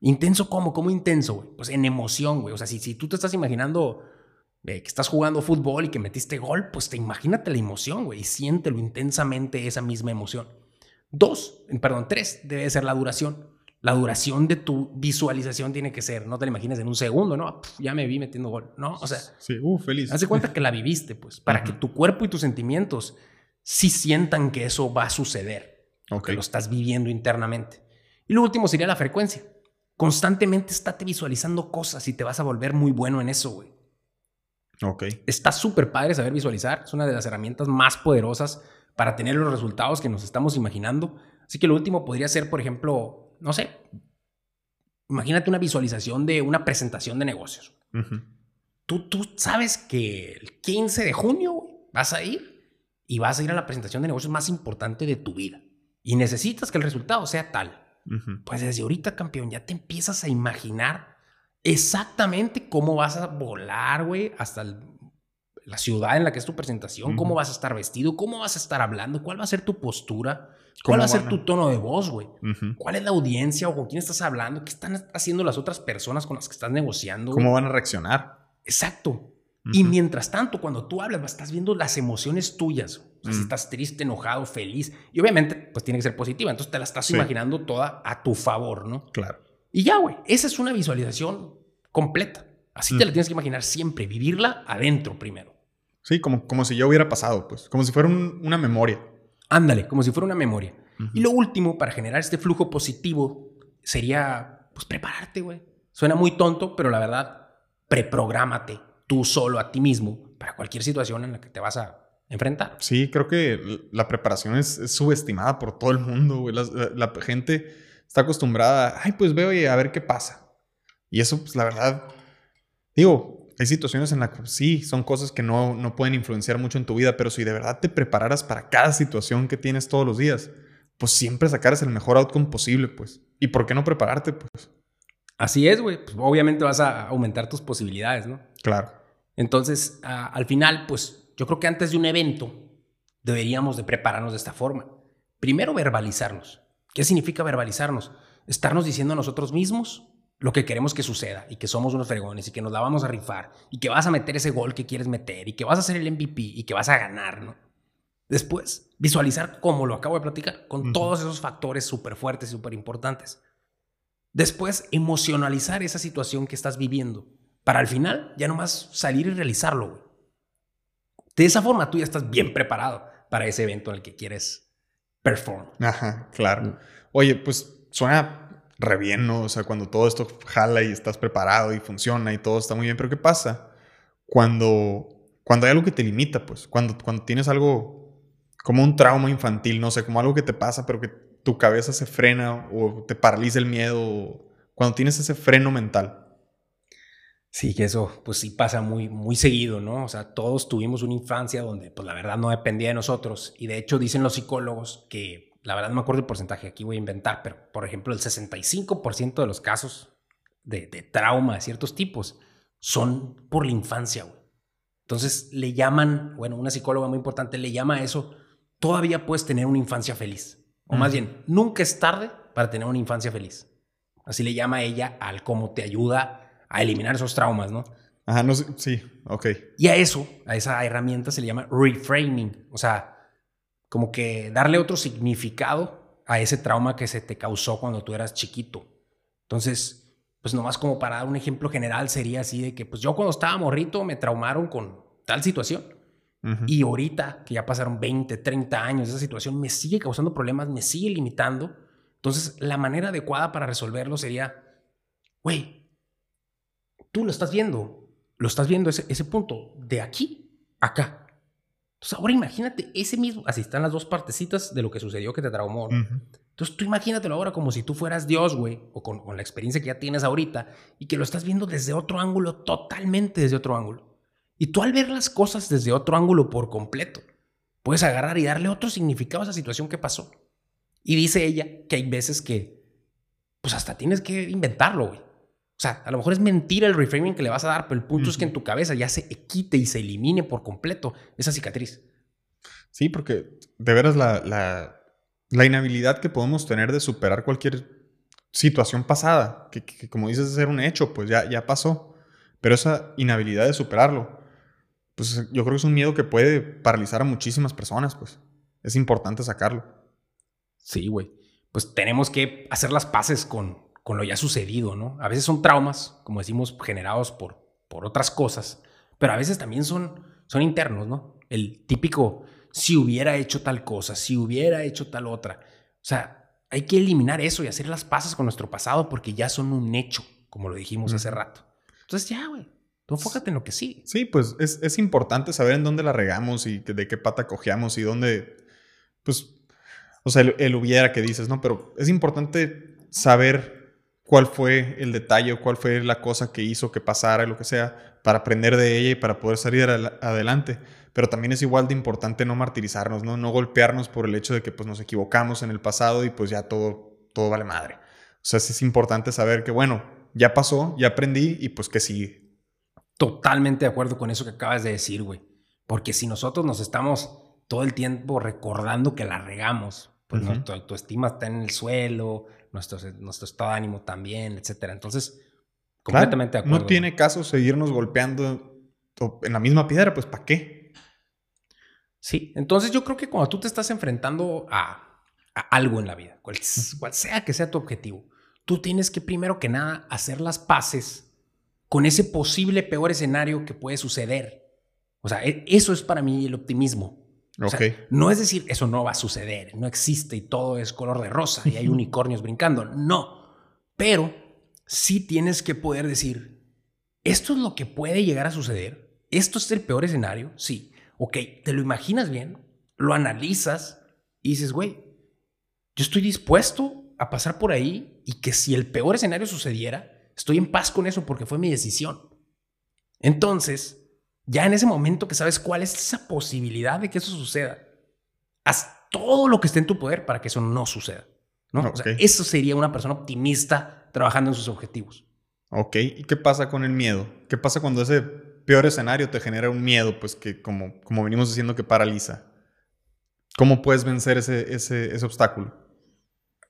Speaker 2: ¿Intenso cómo? ¿Cómo intenso, güey? Pues en emoción, güey. O sea, si, si tú te estás imaginando que estás jugando fútbol y que metiste gol, pues te imagínate la emoción, güey, y siéntelo intensamente esa misma emoción. Dos, perdón, tres, debe ser la duración. La duración de tu visualización tiene que ser, no te la imagines en un segundo, ¿no? ya me vi metiendo gol, ¿no? O sea,
Speaker 1: sí, uh, feliz.
Speaker 2: Haz cuenta que la viviste, pues, para que tu cuerpo y tus sentimientos sí sientan que eso va a suceder, que lo estás viviendo internamente. Y lo último sería la frecuencia. Constantemente estate visualizando cosas y te vas a volver muy bueno en eso, güey.
Speaker 1: Ok.
Speaker 2: Está súper padre saber visualizar. Es una de las herramientas más poderosas para tener los resultados que nos estamos imaginando. Así que lo último podría ser, por ejemplo, no sé, imagínate una visualización de una presentación de negocios. tú, tú sabes que el 15 de junio vas a ir y vas a ir a la presentación de negocios más importante de tu vida. Y necesitas que el resultado sea tal. Pues desde ahorita, campeón, ya te empiezas a imaginar exactamente cómo vas a volar, güey, hasta la ciudad en la que es tu presentación, cómo vas a estar vestido, cómo vas a estar hablando, cuál va a ser tu postura, cuál va a ser tu tono de voz, güey, cuál es la audiencia o con quién estás hablando, qué están haciendo las otras personas con las que estás negociando.
Speaker 1: ¿Cómo van a reaccionar?
Speaker 2: Exacto. Y mientras tanto, cuando tú hablas, estás viendo las emociones tuyas. O sea, si estás triste, enojado, feliz. Y obviamente, pues tiene que ser positiva. Entonces te la estás imaginando toda a tu favor, ¿no?
Speaker 1: Claro.
Speaker 2: Y ya, güey, esa es una visualización completa. Así te la tienes que imaginar siempre, vivirla adentro primero.
Speaker 1: Sí, como, como si ya hubiera pasado, pues, como si fuera una memoria.
Speaker 2: Ándale, como si fuera una memoria. Y lo último, para generar este flujo positivo, sería, pues, prepararte, güey. Suena muy tonto, pero la verdad, preprográmate tú solo a ti mismo para cualquier situación en la que te vas a enfrentar.
Speaker 1: Sí, creo que la preparación es, subestimada por todo el mundo, güey. la gente está acostumbrada, ay, pues veo y a ver qué pasa. Y eso, pues la verdad, digo, Hay situaciones en las que sí, son cosas que no, no pueden influenciar mucho en tu vida, pero si de verdad te prepararas para cada situación que tienes todos los días, pues siempre sacarás el mejor outcome posible, pues. ¿Y por qué no prepararte, pues?
Speaker 2: Así es, güey. Pues obviamente vas a aumentar tus posibilidades, ¿no?
Speaker 1: Claro.
Speaker 2: Entonces, al final, pues yo creo que antes de un evento deberíamos de prepararnos de esta forma. Primero, verbalizarnos. ¿Qué significa verbalizarnos? Estarnos diciendo a nosotros mismos lo que queremos que suceda y que somos unos fregones y que nos la vamos a rifar y que vas a meter ese gol que quieres meter y que vas a ser el MVP y que vas a ganar, ¿no? Después, visualizar como lo acabo de platicar, con todos esos factores súper fuertes y súper importantes. Después, emocionalizar esa situación que estás viviendo para al final ya nomás salir y realizarlo, güey. De esa forma tú ya estás bien preparado para ese evento en el que quieres perform.
Speaker 1: Ajá, claro. Oye, pues suena re bien, ¿no? O sea, cuando todo esto jala y estás preparado y funciona y todo está muy bien, pero ¿qué pasa cuando, cuando hay algo que te limita, pues? Cuando, cuando tienes algo como un trauma infantil, no sé, como algo que te pasa, pero que tu cabeza se frena o te paraliza el miedo, cuando tienes ese freno mental.
Speaker 2: Sí, que eso pues sí pasa muy, muy seguido, ¿no? O sea, todos tuvimos una infancia donde pues la verdad no dependía de nosotros y de hecho dicen los psicólogos que, la verdad no me acuerdo el porcentaje, aquí voy a inventar, pero por ejemplo el 65% de los casos de, de, trauma de ciertos tipos son por la infancia, güey. Entonces le llaman, bueno, una psicóloga muy importante le llama a eso, todavía puedes tener una infancia feliz. O más bien, nunca es tarde para tener una infancia feliz. Así le llama ella al cómo te ayuda a eliminar esos traumas, ¿no?
Speaker 1: Ajá, no sé, sí, ok.
Speaker 2: Y a eso, a esa herramienta se le llama reframing, o sea, como que darle otro significado a ese trauma que se te causó cuando tú eras chiquito. Entonces, pues nomás como para dar un ejemplo general sería así de que, pues yo cuando estaba morrito me traumaron con tal situación. Y ahorita, que ya pasaron 20, 30 años, esa situación me sigue causando problemas, me sigue limitando. Entonces, la manera adecuada para resolverlo sería, güey, tú lo estás viendo, lo estás viendo ese, ese punto de aquí acá. Entonces ahora imagínate ese mismo, así están las dos partecitas de lo que sucedió que te traumó. Entonces tú imagínatelo ahora como si tú fueras Dios, güey, o con, con, la experiencia que ya tienes ahorita y que lo estás viendo desde otro ángulo, totalmente desde otro ángulo. Y tú al ver las cosas desde otro ángulo por completo, puedes agarrar y darle otro significado a esa situación que pasó. Y dice ella que hay veces que, pues hasta tienes que inventarlo, güey. O sea, a lo mejor es mentira el reframing que le vas a dar, pero el punto es que en tu cabeza ya se quite y se elimine por completo esa cicatriz.
Speaker 1: Sí, porque de veras la, la, inhabilidad que podemos tener de superar cualquier situación pasada, que, como dices es ser un hecho, pues ya, ya pasó. Pero esa inhabilidad de superarlo, pues yo creo que es un miedo que puede paralizar a muchísimas personas, pues. Es importante sacarlo.
Speaker 2: Sí, güey. Pues tenemos que hacer las paces con, con lo ya sucedido, ¿no? A veces son traumas, como decimos, generados por, por otras cosas, pero a veces también son, son internos, ¿no? El típico, si hubiera hecho tal cosa, si hubiera hecho tal otra. O sea, hay que eliminar eso y hacer las paces con nuestro pasado porque ya son un hecho, como lo dijimos hace rato. Entonces ya, güey. Tú enfócate en lo que sí.
Speaker 1: Sí, pues es, es, importante saber en dónde la regamos y de qué pata cojeamos y dónde, pues, o sea, el, el hubiera que dices, ¿no? Pero es importante saber cuál fue el detalle cuál fue la cosa que hizo que pasara, lo que sea, para aprender de ella y para poder salir adelante. Pero también es igual de importante no martirizarnos, ¿no? No golpearnos por el hecho de que pues, nos equivocamos en el pasado y pues ya todo, todo vale madre. O sea, sí es importante saber que, bueno, ya pasó, ya aprendí y pues que sigue.
Speaker 2: Totalmente de acuerdo con eso que acabas de decir, güey. Porque si nosotros nos estamos todo el tiempo recordando que la regamos, pues nuestra autoestima está en el suelo, nuestro, nuestro estado de ánimo también, etcétera. Entonces, completamente de acuerdo.
Speaker 1: No tiene caso seguirnos golpeando en la misma piedra, pues ¿para qué?
Speaker 2: Sí, entonces yo creo que cuando tú te estás enfrentando a, algo en la vida, cual, cual sea que sea tu objetivo, tú tienes que primero que nada hacer las paces con ese posible peor escenario que puede suceder. O sea, e, eso es para mí el optimismo no es decir, eso no va a suceder, no existe y todo es color de rosa y hay unicornios brincando. No, pero sí tienes que poder decir, esto es lo que puede llegar a suceder, esto es el peor escenario, sí. Ok, te lo imaginas bien, lo analizas y dices, güey, yo estoy dispuesto a pasar por ahí y que si el peor escenario sucediera, estoy en paz con eso porque fue mi decisión. Entonces, ya en ese momento que sabes cuál es esa posibilidad de que eso suceda, haz todo lo que esté en tu poder para que eso no suceda. ¿no? O sea, eso sería una persona optimista trabajando en sus objetivos.
Speaker 1: Ok, ¿y qué pasa con el miedo? ¿Qué pasa cuando ese peor escenario te genera un miedo, pues que como, como venimos diciendo que paraliza? ¿Cómo puedes vencer ese, ese, ese obstáculo?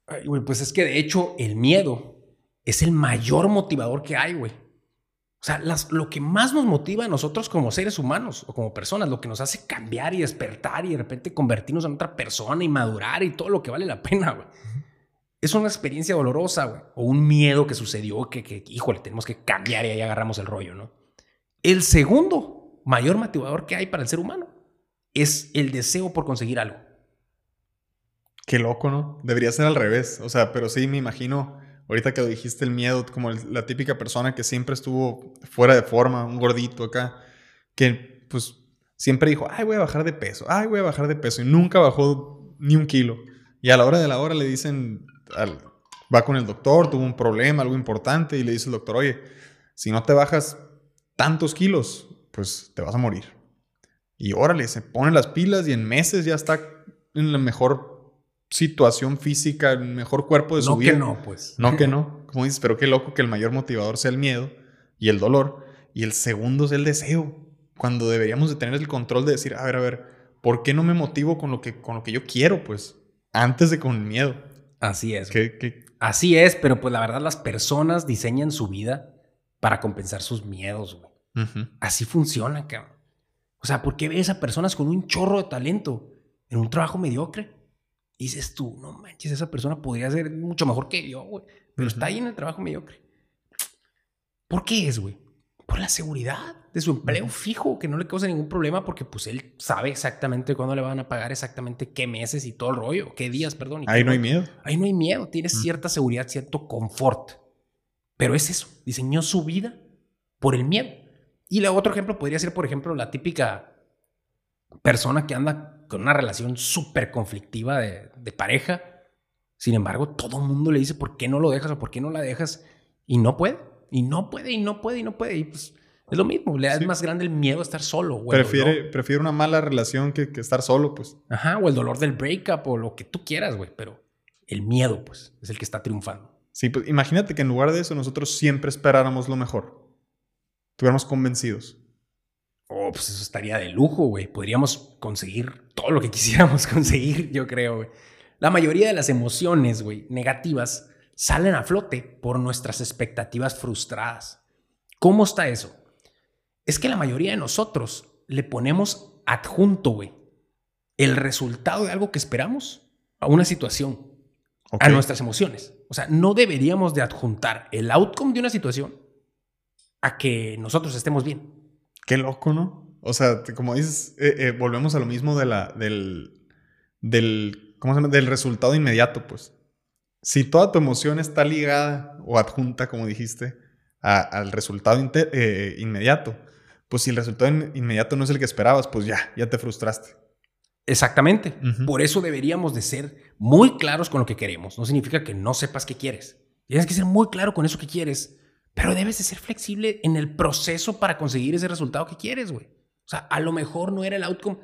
Speaker 2: Ay, pues es que de hecho el miedo es el mayor motivador que hay, güey. O sea, las- lo que más nos motiva a nosotros como seres humanos o como personas, lo que nos hace cambiar y despertar y de repente convertirnos en otra persona y madurar y todo lo que vale la pena, güey. Es una experiencia dolorosa, güey. O un miedo que sucedió que, que, híjole, tenemos que cambiar y ahí agarramos el rollo, ¿no? El segundo mayor motivador que hay para el ser humano es el deseo por conseguir algo.
Speaker 1: Qué loco, ¿no? Debería ser al revés. O sea, pero sí me imagino, ahorita que dijiste el miedo, como el- la típica persona que siempre estuvo fuera de forma, un gordito acá, que pues siempre dijo, ay, voy a bajar de peso, ay, voy a bajar de peso, y nunca bajó ni un kilo. Y a la hora de la hora le dicen, al- va con el doctor, tuvo un problema, algo importante, y le dice el doctor, oye, si no te bajas tantos kilos, pues te vas a morir. Y órale, se pone las pilas y en meses ya está en la mejor situación física, el mejor cuerpo de su
Speaker 2: No
Speaker 1: vida.
Speaker 2: que no, pues.
Speaker 1: No que no. (laughs) Como dices, pero qué loco que el mayor motivador sea el miedo y el dolor. Y el segundo es el deseo. Cuando deberíamos de tener el control de decir, a ver, a ver, ¿por qué no me motivo con lo que, con lo que yo quiero? Pues antes de con el miedo.
Speaker 2: Así es. güey.
Speaker 1: ¿Qué, qué-
Speaker 2: Así es, pero pues la verdad las personas diseñan su vida para compensar sus miedos, güey. Así funciona, cabrón. O sea, ¿por qué ves a personas con un chorro de talento en un trabajo mediocre? Y dices tú, no manches, esa persona podría ser mucho mejor que yo, güey. Pero está ahí en el trabajo mediocre. ¿Por qué es, güey? Por la seguridad de su empleo fijo, que no le causa ningún problema porque pues él sabe exactamente cuándo le van a pagar, exactamente qué meses y todo el rollo, qué días, perdón. y
Speaker 1: Ahí no hay miedo.
Speaker 2: Ahí no hay miedo, tienes
Speaker 1: Mm.
Speaker 2: cierta seguridad, cierto confort. Pero es eso, diseñó su vida por el miedo. Y el otro ejemplo podría ser, por ejemplo, la típica persona que anda con una relación súper conflictiva de, de pareja. Sin embargo, todo el mundo le dice, ¿por qué no lo dejas o por qué no la dejas? Y no puede, y no puede, y no puede, y no puede. Y pues es lo mismo, le da
Speaker 1: Sí.
Speaker 2: más grande el miedo a estar solo.
Speaker 1: Prefiere, prefiere una mala relación que, que estar solo, pues.
Speaker 2: Ajá, o el dolor del breakup o lo que tú quieras, güey. Pero el miedo, pues, es el que está triunfando.
Speaker 1: Sí, pues imagínate que en lugar de eso nosotros siempre esperáramos lo mejor. Estuviéramos convencidos.
Speaker 2: Oh, pues eso estaría de lujo, güey. Podríamos conseguir todo lo que (laughs) quisiéramos conseguir, yo creo, güey. La mayoría de las emociones, güey, negativas, salen a flote por nuestras expectativas frustradas. ¿Cómo está eso? Es que la mayoría de nosotros le ponemos adjunto, güey, el resultado de algo que esperamos a una situación, a nuestras emociones. O sea, no deberíamos de adjuntar el outcome de una situación a que nosotros estemos bien.
Speaker 1: Qué loco, ¿no? O sea, como dices, eh, eh, volvemos a lo mismo de la, del, del, ¿cómo se llama? Del resultado inmediato, pues. Si toda tu emoción está ligada o adjunta, como dijiste, a- al resultado eh, inmediato, pues si el resultado in- inmediato no es el que esperabas, pues ya, ya te frustraste.
Speaker 2: Exactamente. Por eso deberíamos de ser muy claros con lo que queremos. No significa que no sepas qué quieres. Tienes que ser muy claro con eso que quieres, pero debes de ser flexible en el proceso para conseguir ese resultado que quieres, güey. O sea, a lo mejor no era el outcome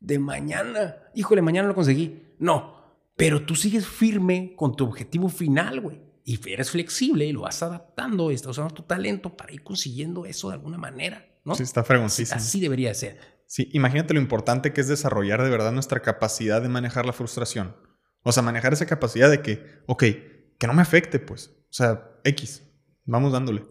Speaker 2: de mañana. Híjole, mañana lo conseguí. No, pero tú sigues firme con tu objetivo final, güey. Y eres flexible y lo vas adaptando y estás usando tu talento para ir consiguiendo eso de alguna manera, ¿no?
Speaker 1: Sí, está fregoncísimo.
Speaker 2: Así debería de ser.
Speaker 1: Sí, imagínate lo importante que es desarrollar de verdad nuestra capacidad de manejar la frustración. O sea, manejar esa capacidad de que, ok, que no me afecte, pues. O sea, X, vamos dándole.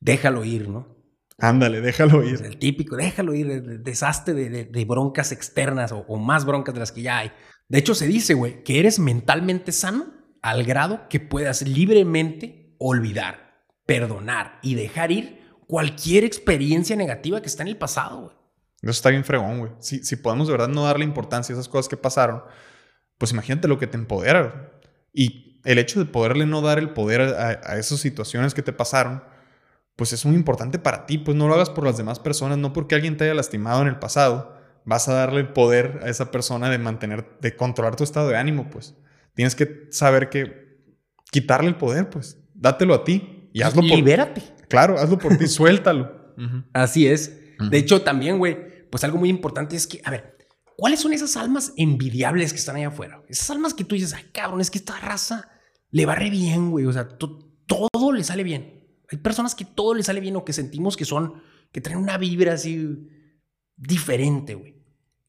Speaker 2: Déjalo ir, ¿no?
Speaker 1: Ándale, déjalo ir.
Speaker 2: el típico, déjalo ir, de- desastre de, de- de broncas externas o, o más broncas de las que ya hay. De hecho, se dice, güey, que eres mentalmente sano al grado que puedas libremente olvidar, perdonar y dejar ir cualquier experiencia negativa que está en el pasado, güey.
Speaker 1: Eso está bien fregón, güey. Si, si podemos de verdad no darle importancia a esas cosas que pasaron, pues imagínate lo que te empodera. Y el hecho de poderle no dar el poder a, a esas situaciones que te pasaron, pues es muy importante para ti. Pues no lo hagas por las demás personas, no porque alguien te haya lastimado en el pasado, vas a darle el poder a esa persona de mantener, de controlar tu estado de ánimo, pues. Tienes que saber que quitarle el poder, pues. Dátelo a ti y hazlo por
Speaker 2: Libérate.
Speaker 1: Claro, hazlo por ti, (laughs) suéltalo.
Speaker 2: Así es. De hecho, también, güey, pues algo muy importante es que, a ver, ¿cuáles son esas almas envidiables que están allá afuera? Esas almas que tú dices, ay, cabrón, es que esta raza le va re bien, güey. O sea, todo le sale bien. Hay personas que todo le sale bien o que sentimos que son, que traen una vibra así diferente, güey.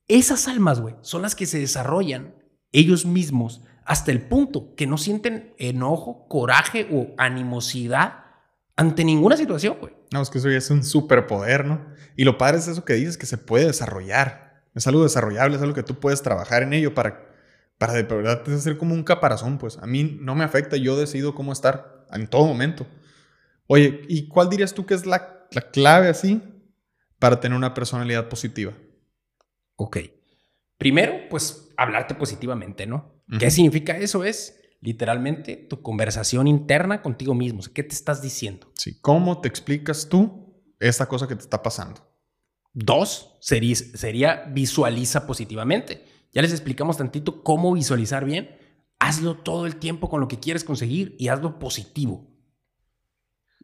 Speaker 2: Esas almas, güey, son las que se desarrollan ellos mismos hasta el punto que no sienten enojo, coraje o animosidad ante ninguna situación, güey.
Speaker 1: No, es que eso ya es un superpoder, ¿no? Y lo padre es eso que dices, que se puede desarrollar. Es algo desarrollable, es algo que tú puedes trabajar en ello para, para de verdad ser como un caparazón, pues. A mí no me afecta, yo decido cómo estar en todo momento. Oye, ¿y cuál dirías tú que es la, la clave así para tener una personalidad positiva?
Speaker 2: Ok. Primero, pues hablarte positivamente, ¿no? ¿Qué significa eso? Es literalmente tu conversación interna contigo mismo. ¿Qué te estás diciendo?
Speaker 1: Sí. ¿Cómo te explicas tú esta cosa que te está pasando?
Speaker 2: Dos, sería, sería visualiza positivamente. Ya les explicamos tantito cómo visualizar bien. Hazlo todo el tiempo con lo que quieres conseguir y hazlo positivo.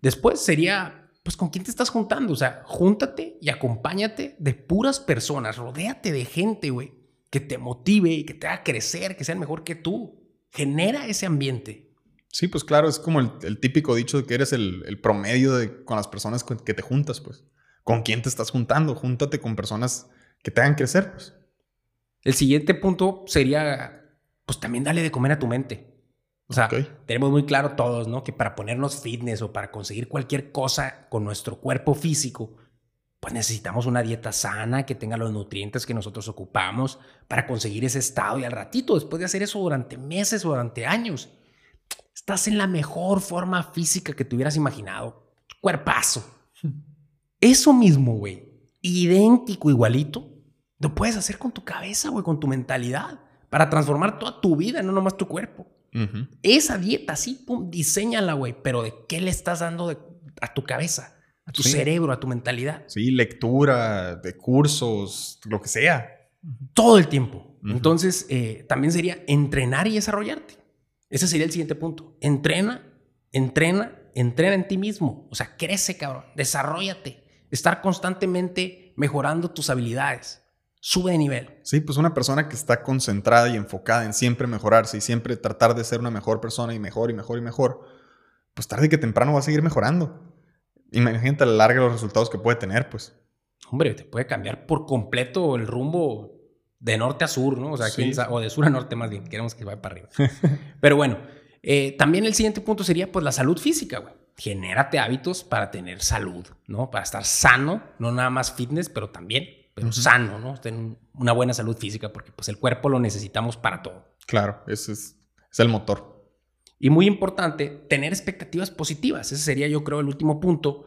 Speaker 2: Después sería, pues, ¿con quién te estás juntando? O sea, júntate y acompáñate de puras personas. Rodéate de gente, güey, que te motive y que te haga crecer, que sean mejor que tú. Genera ese ambiente.
Speaker 1: Sí, pues claro, es como el, típico dicho de que eres el, promedio de, con las personas que te juntas, pues. ¿Con quién te estás juntando? Júntate con personas que te hagan crecer, pues.
Speaker 2: El siguiente punto sería, pues también dale de comer a tu mente. O sea, tenemos muy claro todos, ¿no? Que para ponernos fitness o para conseguir cualquier cosa con nuestro cuerpo físico, pues necesitamos una dieta sana que tenga los nutrientes que nosotros ocupamos para conseguir ese estado y al ratito, después de hacer eso durante meses o durante años, estás en la mejor forma física que te hubieras imaginado. Cuerpazo. Eso mismo, güey, idéntico, igualito, lo puedes hacer con tu cabeza, güey, con tu mentalidad, para transformar toda tu vida, no nomás tu cuerpo. Esa dieta, sí, pum, diseñala, güey. Pero ¿de qué le estás dando a tu cabeza? A tu cerebro, a tu mentalidad.
Speaker 1: Sí, lectura, de cursos, lo que sea.
Speaker 2: Todo el tiempo. Entonces, eh, también sería entrenar y desarrollarte. Ese sería el siguiente punto. Entrena, entrena, entrena en ti mismo. O sea, crece, cabrón. Desarrollate. Estar constantemente mejorando tus habilidades sube de nivel.
Speaker 1: Sí, pues una persona que está concentrada y enfocada en siempre mejorarse y siempre tratar de ser una mejor persona y mejor y mejor y mejor, pues tarde que temprano va a seguir mejorando. Imagínate a la larga los resultados que puede tener, pues.
Speaker 2: Hombre, te puede cambiar por completo el rumbo de norte a sur, ¿no? O sea, o de sur a norte más bien, queremos que vaya para arriba. (laughs) Pero bueno, eh, también el siguiente punto sería pues la salud física, güey. Genérate hábitos para tener salud, ¿no? Para estar sano, no nada más fitness, pero también sano, ¿no? Tener una buena salud física, porque pues el cuerpo lo necesitamos para todo.
Speaker 1: Claro, ese es, es el motor.
Speaker 2: Y muy importante, tener expectativas positivas. Ese sería, yo creo, el último punto.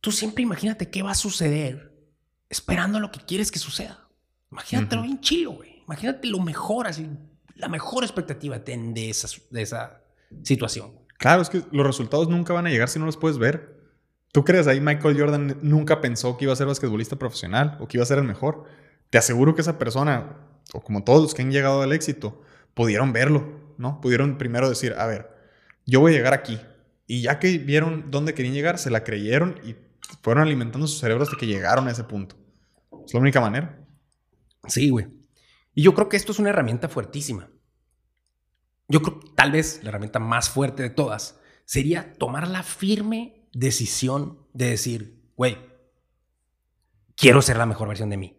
Speaker 2: Tú siempre imagínate qué va a suceder esperando lo que quieres que suceda. Imagínatelo bien chido, güey. Imagínate lo mejor, así, la mejor expectativa de esa, de esa situación.
Speaker 1: Claro, es que los resultados nunca van a llegar si no los puedes ver. ¿Tú crees ahí Michael Jordan nunca pensó que iba a ser basquetbolista profesional o que iba a ser el mejor? Te aseguro que esa persona, o como todos los que han llegado al éxito, pudieron verlo, ¿no? Pudieron primero decir, a ver, yo voy a llegar aquí. Y ya que vieron dónde querían llegar, se la creyeron y fueron alimentando sus cerebros hasta que llegaron a ese punto. Es la única manera.
Speaker 2: Sí, güey. Y yo creo que esto es una herramienta fuertísima. Yo creo que tal vez la herramienta más fuerte de todas sería tomarla firme decisión de decir, güey, quiero ser la mejor versión de mí.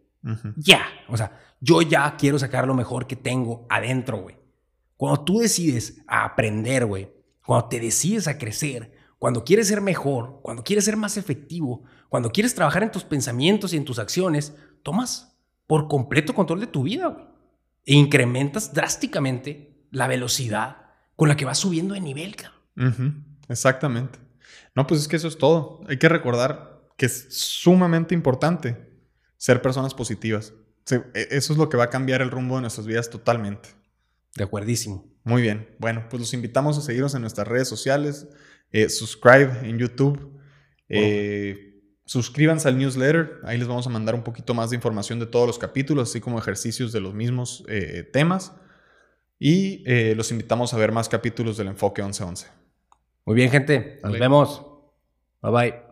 Speaker 2: Ya. O sea, yo ya quiero sacar lo mejor que tengo adentro, güey. Cuando tú decides a aprender, güey, cuando te decides a crecer, cuando quieres ser mejor, cuando quieres ser más efectivo, cuando quieres trabajar en tus pensamientos y en tus acciones, tomas por completo control de tu vida, güey. E incrementas drásticamente la velocidad con la que vas subiendo de nivel, cabrón.
Speaker 1: Exactamente. No, pues es que eso es todo. Hay que recordar que es sumamente importante ser personas positivas. E, eso es lo que va a cambiar el rumbo de nuestras vidas totalmente.
Speaker 2: De acuerdísimo.
Speaker 1: Muy bien. Bueno, pues los invitamos a seguirnos en nuestras redes sociales. Eh, subscribe en YouTube. Eh, suscríbanse al newsletter. Ahí les vamos a mandar un poquito más de información de todos los capítulos, así como ejercicios de los mismos eh, temas. Y los invitamos a ver más capítulos del Enfoque 1111.
Speaker 2: Muy bien, gente. Nos vemos. Bye bye.